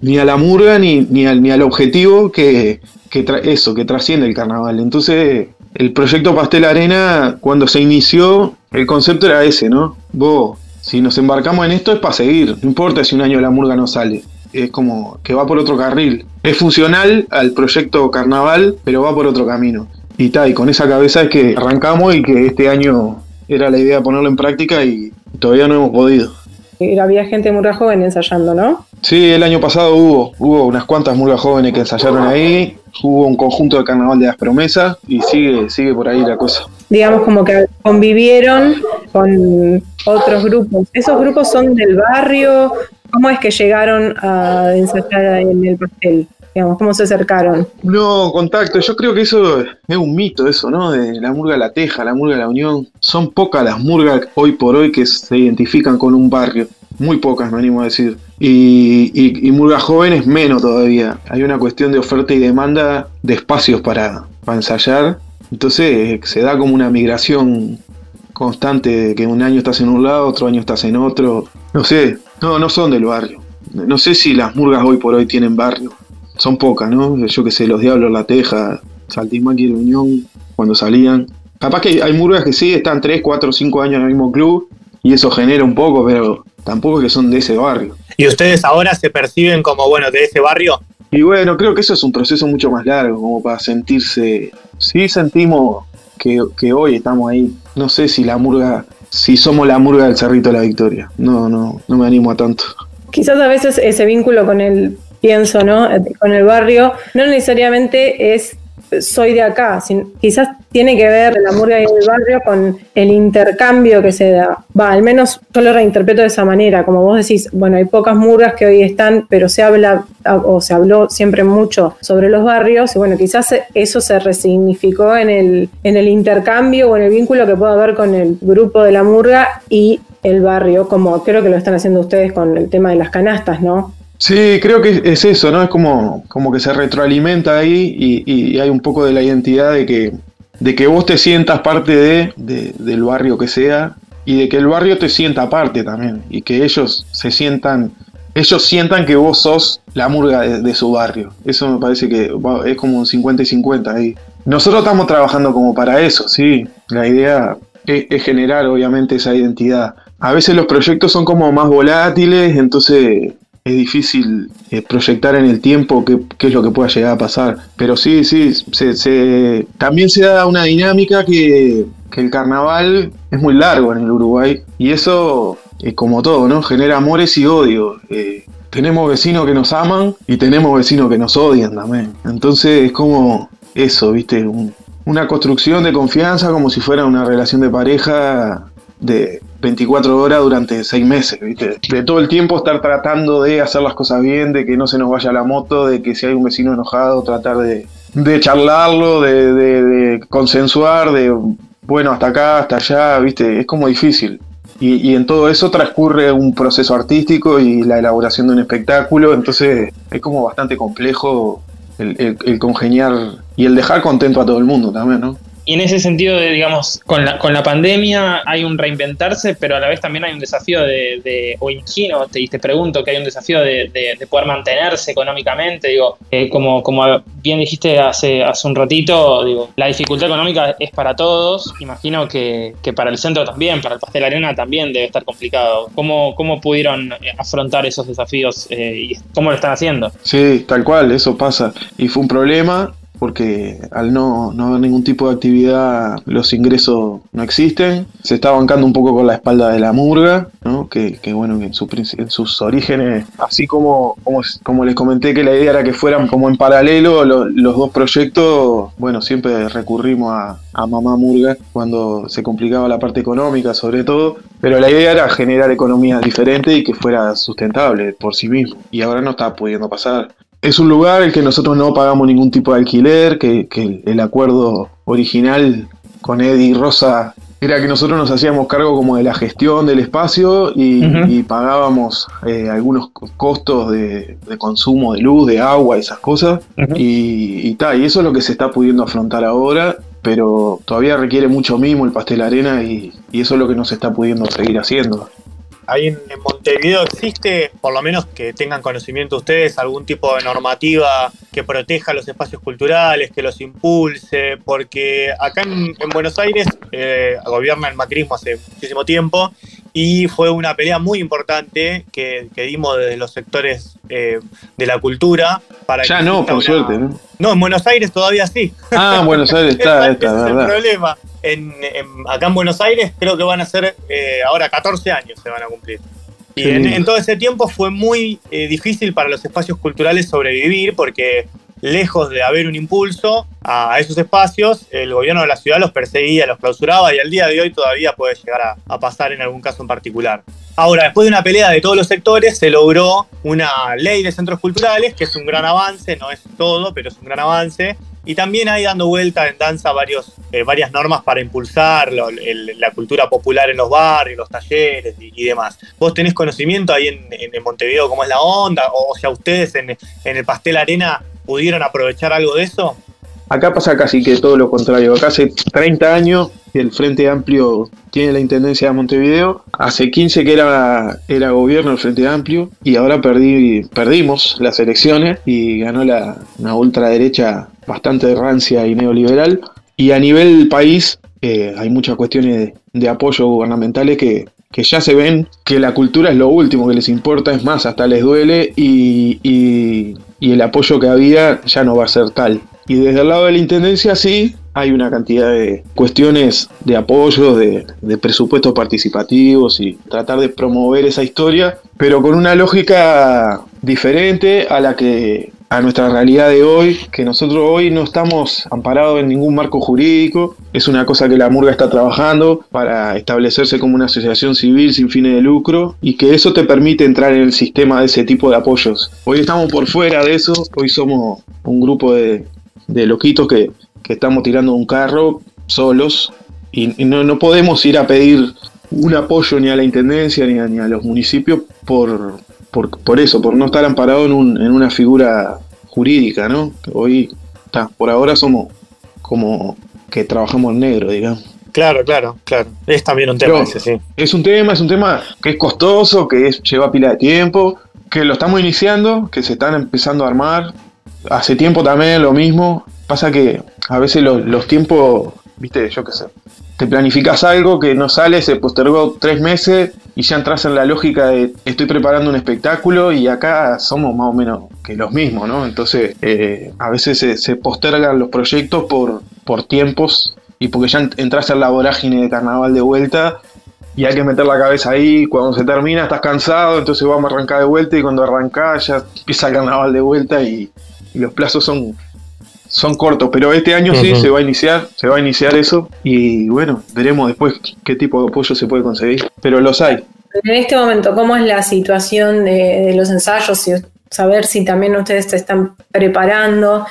ni a la murga ni, ni, al, ni al objetivo que, que eso, que trasciende el carnaval. Entonces, el proyecto Pastel Arena, cuando se inició, el concepto era ese, ¿no? Vos, si nos embarcamos en esto es para seguir, no importa si un año la murga no sale. Es como que va por otro carril. Es funcional al proyecto carnaval, pero va por otro camino. Y tal, y con esa cabeza es que arrancamos y que este año era la idea ponerlo en práctica y todavía no hemos podido. Había gente muy joven ensayando, ¿no? Sí, el año pasado hubo, hubo unas cuantas murgas jóvenes que ensayaron ahí, hubo un conjunto de carnaval de las promesas y sigue, sigue por ahí la cosa. Digamos como que convivieron con otros grupos. ¿Esos grupos son del barrio? ¿Cómo es que llegaron a ensayar en el pastel? Digamos, ¿cómo se acercaron? No, contacto, yo creo que eso es un mito, eso, ¿no? De la murga La Teja, la murga La Unión. Son pocas las murgas hoy por hoy que se identifican con un barrio. Muy pocas, me animo a decir. Y, y, y murgas jóvenes menos todavía. Hay una cuestión de oferta y demanda de espacios para, para ensayar. Entonces se da como una migración constante de que un año estás en un lado, otro año estás en otro. No sé, no, no son del barrio. No sé si las murgas hoy por hoy tienen barrio. Son pocas, ¿no? Yo que sé, los Diablos, La Teja, Saltimbanqui y La Unión, cuando salían. Capaz que hay murgas que sí, están 3, 4, 5 años en el mismo club y eso genera un poco, pero tampoco es que son de ese barrio. ¿Y ustedes ahora se perciben como, bueno, de ese barrio? Y bueno, creo que eso es un proceso mucho más largo, como para sentirse. Sí sentimos que, que hoy estamos ahí. No sé si la murga, si somos la murga del Cerrito de la Victoria. No, no, no me animo a tanto. Quizás a veces ese vínculo con el, pienso, ¿no? Con el barrio, no necesariamente es soy de acá, sin- quizás tiene que ver la murga y el barrio con el intercambio que se da. Va, al menos yo lo reinterpreto de esa manera, como vos decís, bueno, hay pocas murgas que hoy están, pero se habla o se habló siempre mucho sobre los barrios y bueno, quizás eso se resignificó en el, en el intercambio o en el vínculo que puede haber con el grupo de la murga y el barrio, como creo que lo están haciendo ustedes con el tema de las canastas, ¿no? Sí, creo que es eso, ¿no? Es como, como que se retroalimenta ahí y, hay un poco de la identidad de que, de que vos te sientas parte de, de- del barrio que sea y de que el barrio te sienta aparte también y que ellos se sientan ellos sientan que vos sos la murga de, su barrio. Eso me parece que es como un 50 y 50 ahí. Nosotros estamos trabajando como para eso, sí. La idea es, generar obviamente esa identidad. A veces los proyectos son como más volátiles, entonces es difícil eh, proyectar en el tiempo qué, es lo que pueda llegar a pasar. Pero sí, sí, se, también se da una dinámica que, el carnaval es muy largo en el Uruguay y eso como todo, ¿no? Genera amores y odio. Eh, tenemos vecinos que nos aman y tenemos vecinos que nos odian también. Entonces es como eso, ¿viste? una construcción de confianza como si fuera una relación de pareja de 24 horas durante 6 meses, ¿viste? De todo el tiempo estar tratando de hacer las cosas bien, de que no se nos vaya la moto, de que si hay un vecino enojado, tratar de, charlarlo, de, de consensuar, de bueno, hasta acá, hasta allá, ¿viste? Es como difícil. Y, en todo eso transcurre un proceso artístico y la elaboración de un espectáculo, entonces es como bastante complejo el, el congeniar y el dejar contento a todo el mundo también, ¿no? Y en ese sentido, digamos, con la, con la pandemia hay un reinventarse, pero a la vez también hay un desafío de, o imagino, te, te pregunto, que hay un desafío de, poder mantenerse económicamente. Digo, eh, como, como bien dijiste hace, hace un ratito, digo, la dificultad económica es para todos. Imagino que, para el centro también, para el Pastel Arena también debe estar complicado. ¿Cómo, cómo pudieron eh, afrontar esos desafíos eh, y cómo lo están haciendo? Sí, tal cual, eso pasa. Y fue un problema porque al no, no haber ningún tipo de actividad los ingresos no existen. Se está bancando un poco con la espalda de la murga, ¿no? que, bueno, en, sus orígenes, así como, como, les comenté que la idea era que fueran como en paralelo los dos proyectos, bueno, siempre recurrimos a, a Mamá Murga cuando se complicaba la parte económica sobre todo, pero la idea era generar economía diferente y que fuera sustentable por sí mismo. Y ahora no está pudiendo pasar es un lugar en el que nosotros no pagamos ningún tipo de alquiler, que, el acuerdo original con Eddie y Rosa era que nosotros nos hacíamos cargo como de la gestión del espacio y, pagábamos eh, algunos costos de, consumo de luz, de agua, esas cosas. Y, y, y eso es lo que se está pudiendo afrontar ahora, pero todavía requiere mucho mimo el pastel arena y, y eso es lo que no se está pudiendo seguir haciendo. Ahí en, Montevideo existe, por lo menos que tengan conocimiento ustedes, algún tipo de normativa que proteja los espacios culturales, que los impulse, porque acá en, Buenos Aires eh, gobierna el macrismo hace muchísimo tiempo y fue una pelea muy importante que, dimos desde los sectores eh, de la cultura para ya no por suerte ¿no? no en Buenos Aires todavía sí. Ah en Buenos Aires está ese es el problema. Acá en Buenos Aires creo que van a ser eh, ahora 14 años se van a cumplir. Y en, todo ese tiempo fue muy eh, difícil para los espacios culturales sobrevivir porque lejos de haber un impulso a esos espacios, el gobierno de la ciudad los perseguía, los clausuraba y al día de hoy todavía puede llegar a, pasar en algún caso en particular. Ahora, después de una pelea de todos los sectores, se logró una ley de centros culturales, que es un gran avance, no es todo, pero es un gran avance. Y también hay dando vuelta en danza varios, eh, varias normas para impulsar la cultura popular en los barrios, los talleres y, demás. ¿Vos tenés conocimiento ahí en, Montevideo cómo es la onda? O, sea, ustedes en, en el Pastel Arena pudieron aprovechar algo de eso? Acá pasa casi que todo lo contrario. Acá hace 30 años que el Frente Amplio tiene la Intendencia de Montevideo. Hace 15 que era, era gobierno el Frente Amplio y ahora perdí, perdimos las elecciones y ganó la, una ultraderecha bastante rancia y neoliberal. Y a nivel país eh, hay muchas cuestiones de, apoyo gubernamentales que, que ya se ven que la cultura es lo último que les importa, es más, hasta les duele y, y, el apoyo que había ya no va a ser tal. Y desde el lado de la Intendencia sí hay una cantidad de cuestiones de apoyo, de, de presupuestos participativos y tratar de promover esa historia, pero con una lógica diferente a la que a nuestra realidad de hoy, que nosotros hoy no estamos amparados en ningún marco jurídico, es una cosa que la Murga está trabajando para establecerse como una asociación civil sin fines de lucro y que eso te permite entrar en el sistema de ese tipo de apoyos. Hoy estamos por fuera de eso, hoy somos un grupo de, loquitos que, estamos tirando un carro solos y, no, no podemos ir a pedir un apoyo ni a la intendencia ni ni a los municipios por, por, eso, por no estar amparado en, en una figura jurídica, ¿no? Hoy, está, por ahora somos como que trabajamos en negro, digamos. Claro, claro, claro. Es también un tema Pero ese, sí. Es un tema, es un tema que es costoso, que es- lleva pila de tiempo, que lo estamos iniciando, que se están empezando a armar. Hace tiempo también lo mismo. Pasa que a veces los, los tiempos, viste, yo qué sé. Te planificas algo que no sale, se postergó tres meses y ya entras en la lógica de estoy preparando un espectáculo y acá somos más o menos que los mismos, ¿no? Entonces eh, a veces se, se postergan los proyectos por, por tiempos y porque ya ent- entras en la vorágine de carnaval de vuelta y hay que meter la cabeza ahí. Cuando se termina, estás cansado, entonces vamos a arrancar de vuelta. Y cuando arrancás, ya empieza el carnaval de vuelta y los plazos son, son cortos. Pero este año sí se va a iniciar, se va a iniciar eso. Y bueno, veremos después qué tipo de apoyo se puede conseguir. Pero los hay. En este momento, ¿cómo es la situación de, de los ensayos? Y saber si también ustedes se están preparando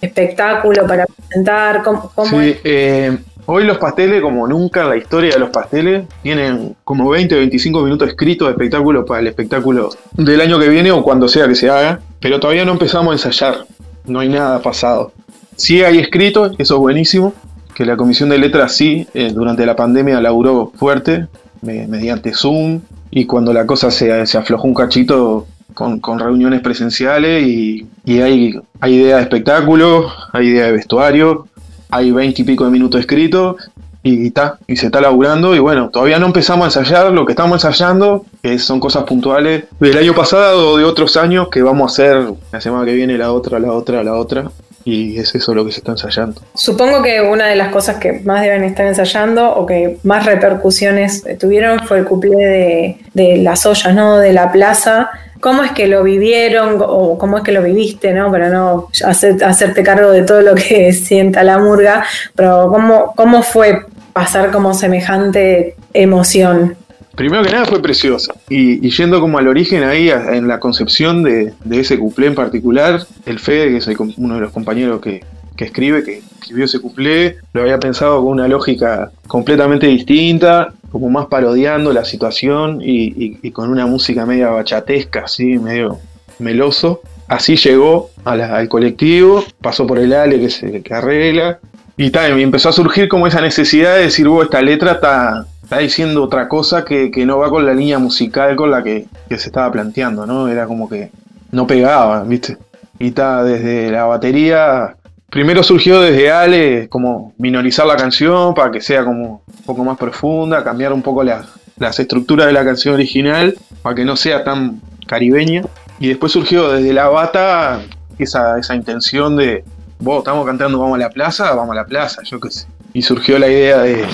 espectáculo para presentar. ¿Cómo, cómo Sí, es? eh, hoy los pasteles, como nunca en la historia de los pasteles, tienen como 20 o 25 minutos escritos de espectáculo para el espectáculo del año que viene o cuando sea que se haga, pero todavía no empezamos a ensayar, no hay nada pasado. Sí hay escrito, eso es buenísimo, que la Comisión de Letras sí, eh, durante la pandemia laburó fuerte, me- mediante Zoom, y cuando la cosa se, se aflojó un cachito con, con reuniones presenciales y, y hay, hay idea de espectáculo, hay idea de vestuario, hay 20 y pico de minutos escritos y, y se está laburando y bueno, todavía no empezamos a ensayar, lo que estamos ensayando eh, son cosas puntuales del año pasado o de otros años que vamos a hacer la semana que viene, la otra, la otra, la otra y es eso lo que se está ensayando. Supongo que una de las cosas que más deben estar ensayando o que más repercusiones tuvieron fue el cuplé de, las ollas, ¿no? De la plaza. ¿Cómo es que lo vivieron o cómo es que lo viviste, ¿no? Para no hacer- hacerte cargo de todo lo que sienta la murga, pero ¿cómo, cómo fue pasar como semejante emoción? Primero que nada fue preciosa. Y, y yendo como al origen ahí, en la concepción de, de ese cuplé en particular, el Fede, que es uno de los compañeros que, que escribe, que escribió ese cuplé, lo había pensado con una lógica completamente distinta, como más parodiando la situación y, y- y con una música media bachatesca, así, medio meloso. Así llegó al colectivo, pasó por el Ale que, se, que arregla, y, ta, y empezó a surgir como esa necesidad de decir, vos, esta letra está, está diciendo otra cosa que, que no va con la línea musical con la que, que se estaba planteando, ¿no? Era como que no pegaba, ¿viste? Y está desde la batería. Primero surgió desde Ale como minorizar la canción para que sea como un poco más profunda, cambiar un poco la- las estructuras de la canción original para que no sea tan caribeña. Y después surgió desde la bata esa, esa intención de, vos estamos cantando Vamos a la plaza, vamos a la plaza, yo qué sé. Y surgió la idea de,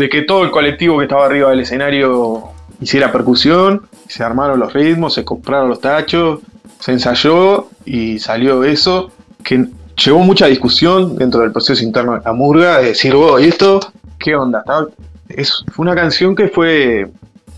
de que todo el colectivo que estaba arriba del escenario hiciera percusión, se armaron los ritmos, se compraron los tachos, se ensayó y salió eso, que llevó mucha discusión dentro del proceso interno de la murga, de decir, vos, ¿y esto? ¿Qué onda? Es, fue una canción que fue,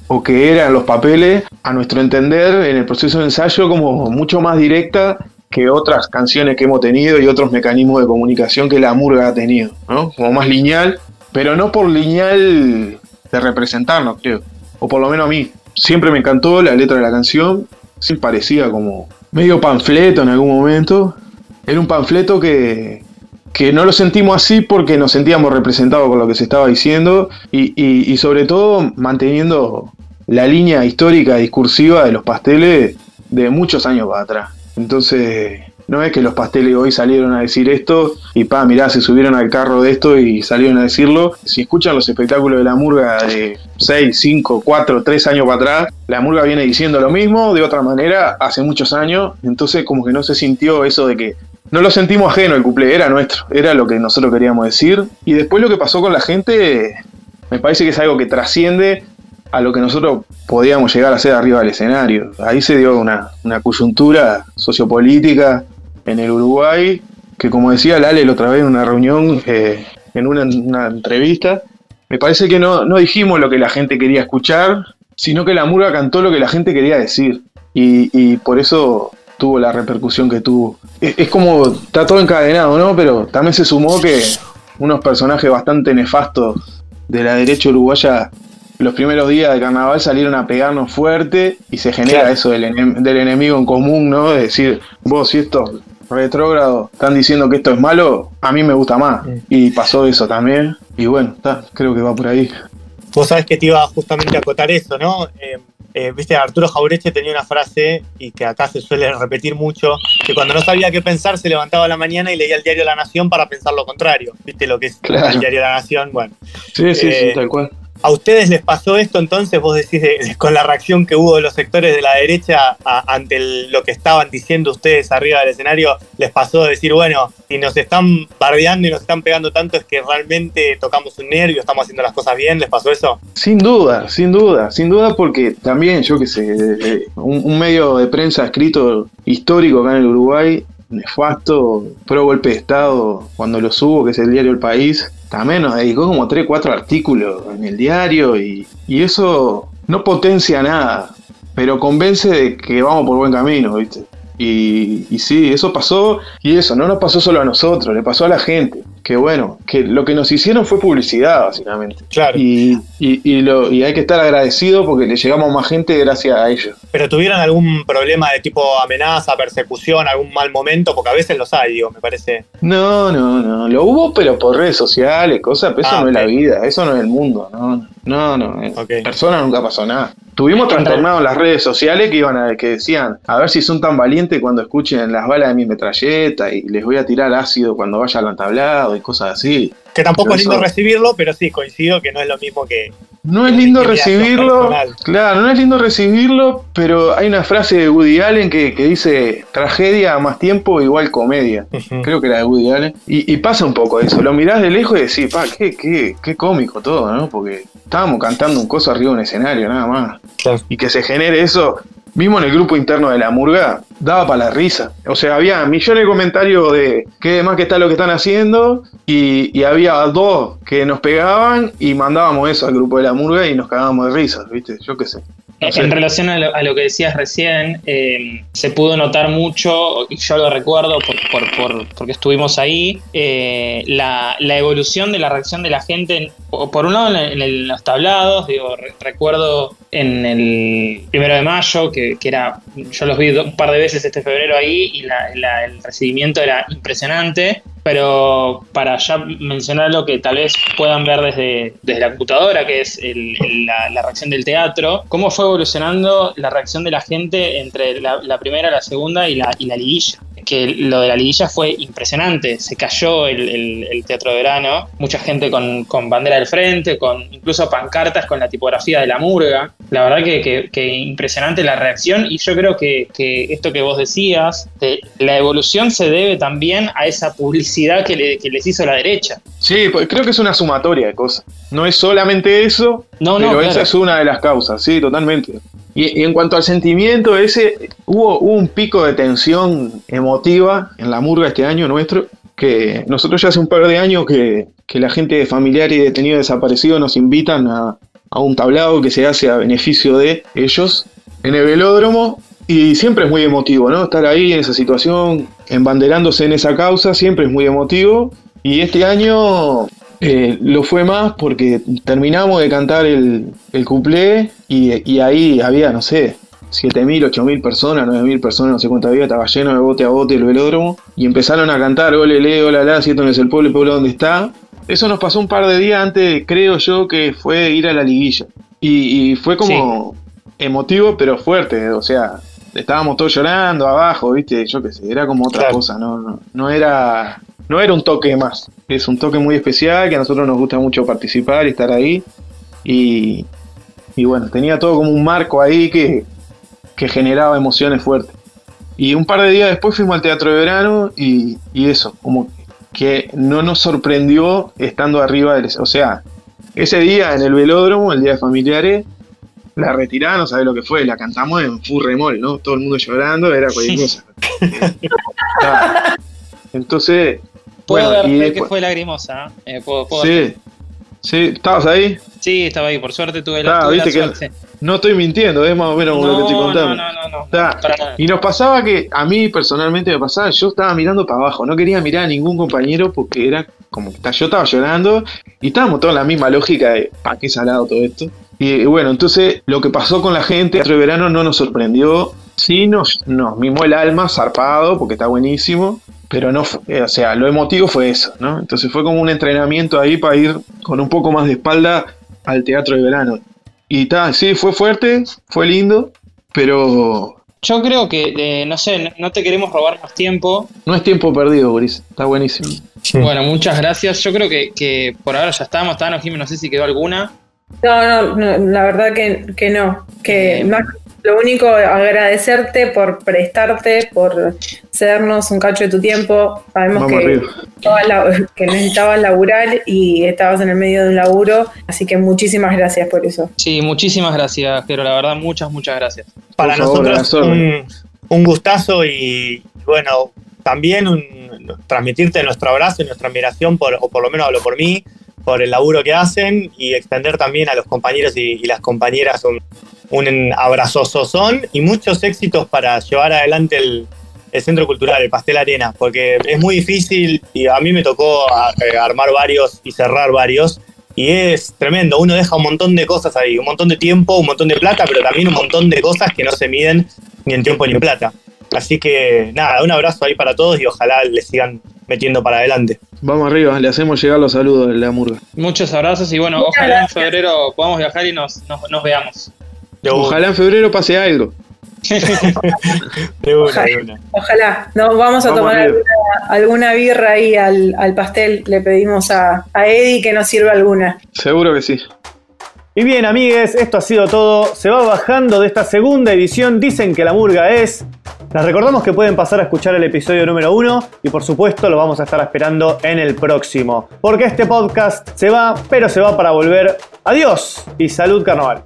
o que era en los papeles, a nuestro entender, en el proceso de ensayo, como mucho más directa que otras canciones que hemos tenido y otros mecanismos de comunicación que la murga ha tenido, ¿no? Como más lineal, pero no por lineal de representarnos, creo. O por lo menos a mí. Siempre me encantó la letra de la canción. Sí parecía como medio panfleto en algún momento. Era un panfleto que, que no lo sentimos así porque nos sentíamos representados con lo que se estaba diciendo y, y- y sobre todo manteniendo la línea histórica discursiva de los pasteles de muchos años para atrás. Entonces, no es que los pasteles hoy salieron a decir esto y pa, mirá, se subieron al carro de esto y salieron a decirlo. Si escuchan los espectáculos de la murga de 6, 5, 4, 3 años para atrás, la murga viene diciendo lo mismo de otra manera hace muchos años. Entonces, como que no se sintió eso de que no lo sentimos ajeno el cuplé, era nuestro, era lo que nosotros queríamos decir. Y después lo que pasó con la gente, me parece que es algo que trasciende a lo que nosotros podíamos llegar a hacer arriba del escenario. Ahí se dio una, una coyuntura sociopolítica en el Uruguay, que como decía Lale la otra vez en una reunión, eh, en una, una entrevista, me parece que no, no dijimos lo que la gente quería escuchar, sino que la murga cantó lo que la gente quería decir. Y, y por eso tuvo la repercusión que tuvo. Es, es como, está todo encadenado, ¿no? Pero también se sumó que unos personajes bastante nefastos de la derecha uruguaya los primeros días de carnaval salieron a pegarnos fuerte y se genera Claro. eso del, enem- del enemigo en común, ¿no? De decir, vos, si esto retrógrados están diciendo que esto es malo, a mí me gusta más. Y pasó eso también. Y bueno, está, creo que va por ahí. Vos sabés que te iba justamente a acotar eso, ¿no? Eh, eh, Viste, Arturo Jaureche tenía una frase, y que acá se suele repetir mucho, que cuando no sabía qué pensar se levantaba a la mañana y leía el diario La Nación para pensar lo contrario. ¿Viste lo que es Claro. el diario La Nación? Bueno, Sí, sí, Eh, sí, tal cual. ¿A ustedes les pasó esto entonces? Vos decís de- de- con la reacción que hubo de los sectores de la derecha ante lo que estaban diciendo ustedes arriba del escenario, les pasó de decir, bueno, si nos están bardeando y nos están pegando tanto es que realmente tocamos un nervio, estamos haciendo las cosas bien, ¿les pasó eso? Sin duda, sin duda, sin duda porque también, yo qué sé, eh, un, un medio de prensa escrito histórico acá en el Uruguay, nefasto, pro golpe de Estado, cuando lo subo, que es el diario El País, también nos dedicó como 3, 4 artículos en el diario y, y eso no potencia nada, pero convence de que vamos por buen camino, ¿viste? Y, y sí, eso pasó, y eso no nos pasó solo a nosotros, le pasó a la gente. Que bueno, que lo que nos hicieron fue publicidad, básicamente. Claro. Y, y, y lo, y hay que estar agradecido porque le llegamos a más gente gracias a ellos. ¿Pero tuvieron algún problema de tipo amenaza, persecución, algún mal momento? Porque a veces los hay, digo, me parece. No, no, no. Lo hubo, pero por redes sociales, cosas, pero eso Ah, no es la vida, eso no es el mundo, no. No, no. En Ok. persona nunca pasó nada. Tuvimos trastornados las redes sociales que iban a, que decían, a ver si son tan valientes cuando escuchen las balas de mi metralleta y les voy a tirar ácido cuando vaya al entablado y cosas así. Que tampoco es lindo recibirlo, pero sí, coincido que no es lo mismo que... No es lindo recibirlo, personal. claro, no es lindo recibirlo, pero hay una frase de Woody Allen que, que dice tragedia más tiempo igual comedia. Creo que era de Woody Allen. Y, y pasa un poco eso, lo mirás de lejos y decís, pa, qué, qué, qué cómico todo, ¿no? Porque estábamos cantando un coso arriba de un escenario, nada más. Claro. Y que se genere eso, mismo en el grupo interno de la murga, daba para la risa. O sea, había millones de comentarios de qué demás que está lo que están haciendo, y, y había dos que nos pegaban y mandábamos eso al grupo de la murga y nos cagábamos de risa, ¿viste? Yo qué sé. No sé. En relación a lo, a lo que decías recién, eh, se pudo notar mucho, y yo lo recuerdo por, por- por- porque estuvimos ahí, eh, la, la evolución de la reacción de la gente, en- por un lado en, los tablados, digo, re- recuerdo en el primero de mayo, que, que era, yo los vi un par de veces este febrero ahí, y la- el recibimiento era impresionante, pero para ya mencionar lo que tal vez puedan ver desde, desde la computadora, que es la, la reacción del teatro, cómo fue evolucionando la reacción de la gente entre la primera, la segunda y la, y la liguilla. Que lo de la liguilla fue impresionante, se cayó el, el- teatro de verano, mucha gente con, con bandera del frente, con incluso pancartas con la tipografía de la murga. La verdad que, que- impresionante la reacción y yo creo que, que esto que vos decías, de la evolución se debe también a esa publicidad que, le- que les hizo la derecha. Sí, pues creo que es una sumatoria de cosas. No es solamente eso, No, no, pero claro. esa es una de las causas, sí, totalmente. Y, y en cuanto al sentimiento ese, hubo, hubo un pico de tensión emotiva en la murga este año nuestro, que nosotros ya hace un par de años que, que la gente de familiar y detenido desaparecido nos invitan a, a un tablado que se hace a beneficio de ellos en el velódromo. Y siempre es muy emotivo, ¿no? Estar ahí en esa situación, embanderándose en esa causa, siempre es muy emotivo. Y este año eh, lo fue más porque terminamos de cantar el, el cuplé y, y ahí había, no sé, 7.000, 8.000 personas, 9.000 personas, no sé cuánta había, estaba lleno de bote a bote el velódromo y empezaron a cantar ole, le, hola, la, si esto no es el pueblo, el pueblo donde está. Eso nos pasó un par de días antes, creo yo, que fue ir a la liguilla. Y, y fue como emotivo, pero fuerte, o sea, estábamos todos llorando abajo, ¿viste? Yo qué sé, era como otra Claro. cosa, no, no, no era no era un toque más. Es un toque muy especial que a nosotros nos gusta mucho participar y estar ahí. Y, y bueno, tenía todo como un marco ahí que, que generaba emociones fuertes. Y un par de días después fuimos al Teatro de Verano y, y eso, como que no nos sorprendió estando arriba del... O sea, ese día en el velódromo, el día de familiares, la retirada, no sabés lo que fue, la cantamos en full remol, ¿no? Todo el mundo llorando, era cualquier cosa. Entonces, Puedo bueno, y que fue lagrimosa. ¿eh? Puedo- puedo- sí, sí, ¿estabas ahí? Sí, estaba ahí, por suerte tuve la, Ah, tuve la viste que suerte. no estoy mintiendo, es más o menos como lo que estoy No, contando. no, no, no, no, Está. para nada. Y nos pasaba que a mí personalmente me pasaba, yo estaba mirando para abajo, no quería mirar a ningún compañero porque era como que yo estaba llorando y estábamos todos en la misma lógica de, ¿para qué salado todo esto? Y, bueno, entonces lo que pasó con la gente, de verano no nos sorprendió Sí, nos, nos mimó el alma, zarpado, porque está buenísimo. Pero no, eh, o sea, lo emotivo fue eso, ¿no? Entonces fue como un entrenamiento ahí para ir con un poco más de espalda al teatro de verano. Y tal, sí, fue fuerte, fue lindo, pero Yo creo que, eh, no sé, no, no te queremos robar más tiempo. no es tiempo perdido, Boris. Está buenísimo. Bueno, muchas gracias. Yo creo que, que por ahora ya estamos. Tano, Jimmy, no sé si quedó alguna. No, no, no, la verdad que, que no. Que Eh. más, lo único, agradecerte por prestarte, por cedernos un cacho de tu tiempo. Sabemos que, que necesitabas laburar y estabas en el medio de un laburo, así que muchísimas gracias por eso. Sí, muchísimas gracias, pero la verdad, muchas, muchas gracias. Para favor, nosotros un gustazo y bueno, también un- transmitirte nuestro abrazo y nuestra admiración, por, o por lo menos hablo por mí, por el laburo que hacen y extender también a los compañeros y, y las compañeras un, un abrazosozón y muchos éxitos para llevar adelante el, el Centro Cultural, el Pastel Arena, porque es muy difícil y a mí me tocó a- eh, armar varios y cerrar varios. Y es tremendo, uno deja un montón de cosas ahí, un montón de tiempo, un montón de plata, pero también un montón de cosas que no se miden ni en tiempo ni en plata. Así que nada, un abrazo ahí para todos y ojalá le sigan metiendo para adelante. Vamos arriba, le hacemos llegar los saludos de la murga. Muchos abrazos y bueno, Muchas ojalá gracias. en febrero podamos viajar y nos, nos, nos veamos. Ojalá en febrero pase algo. de una, de una. Ojalá, nos vamos a Vamos tomar alguna, alguna birra ahí al, al pastel. Le pedimos a, a Eddie que nos sirva alguna. Seguro que sí. Y bien, amigues, esto ha sido todo. Se va bajando de esta segunda edición. Dicen que la murga es. Les recordamos que pueden pasar a escuchar el episodio número uno y por supuesto lo vamos a estar esperando en el próximo. Porque este podcast se va, pero se va para volver. Adiós y salud carnaval.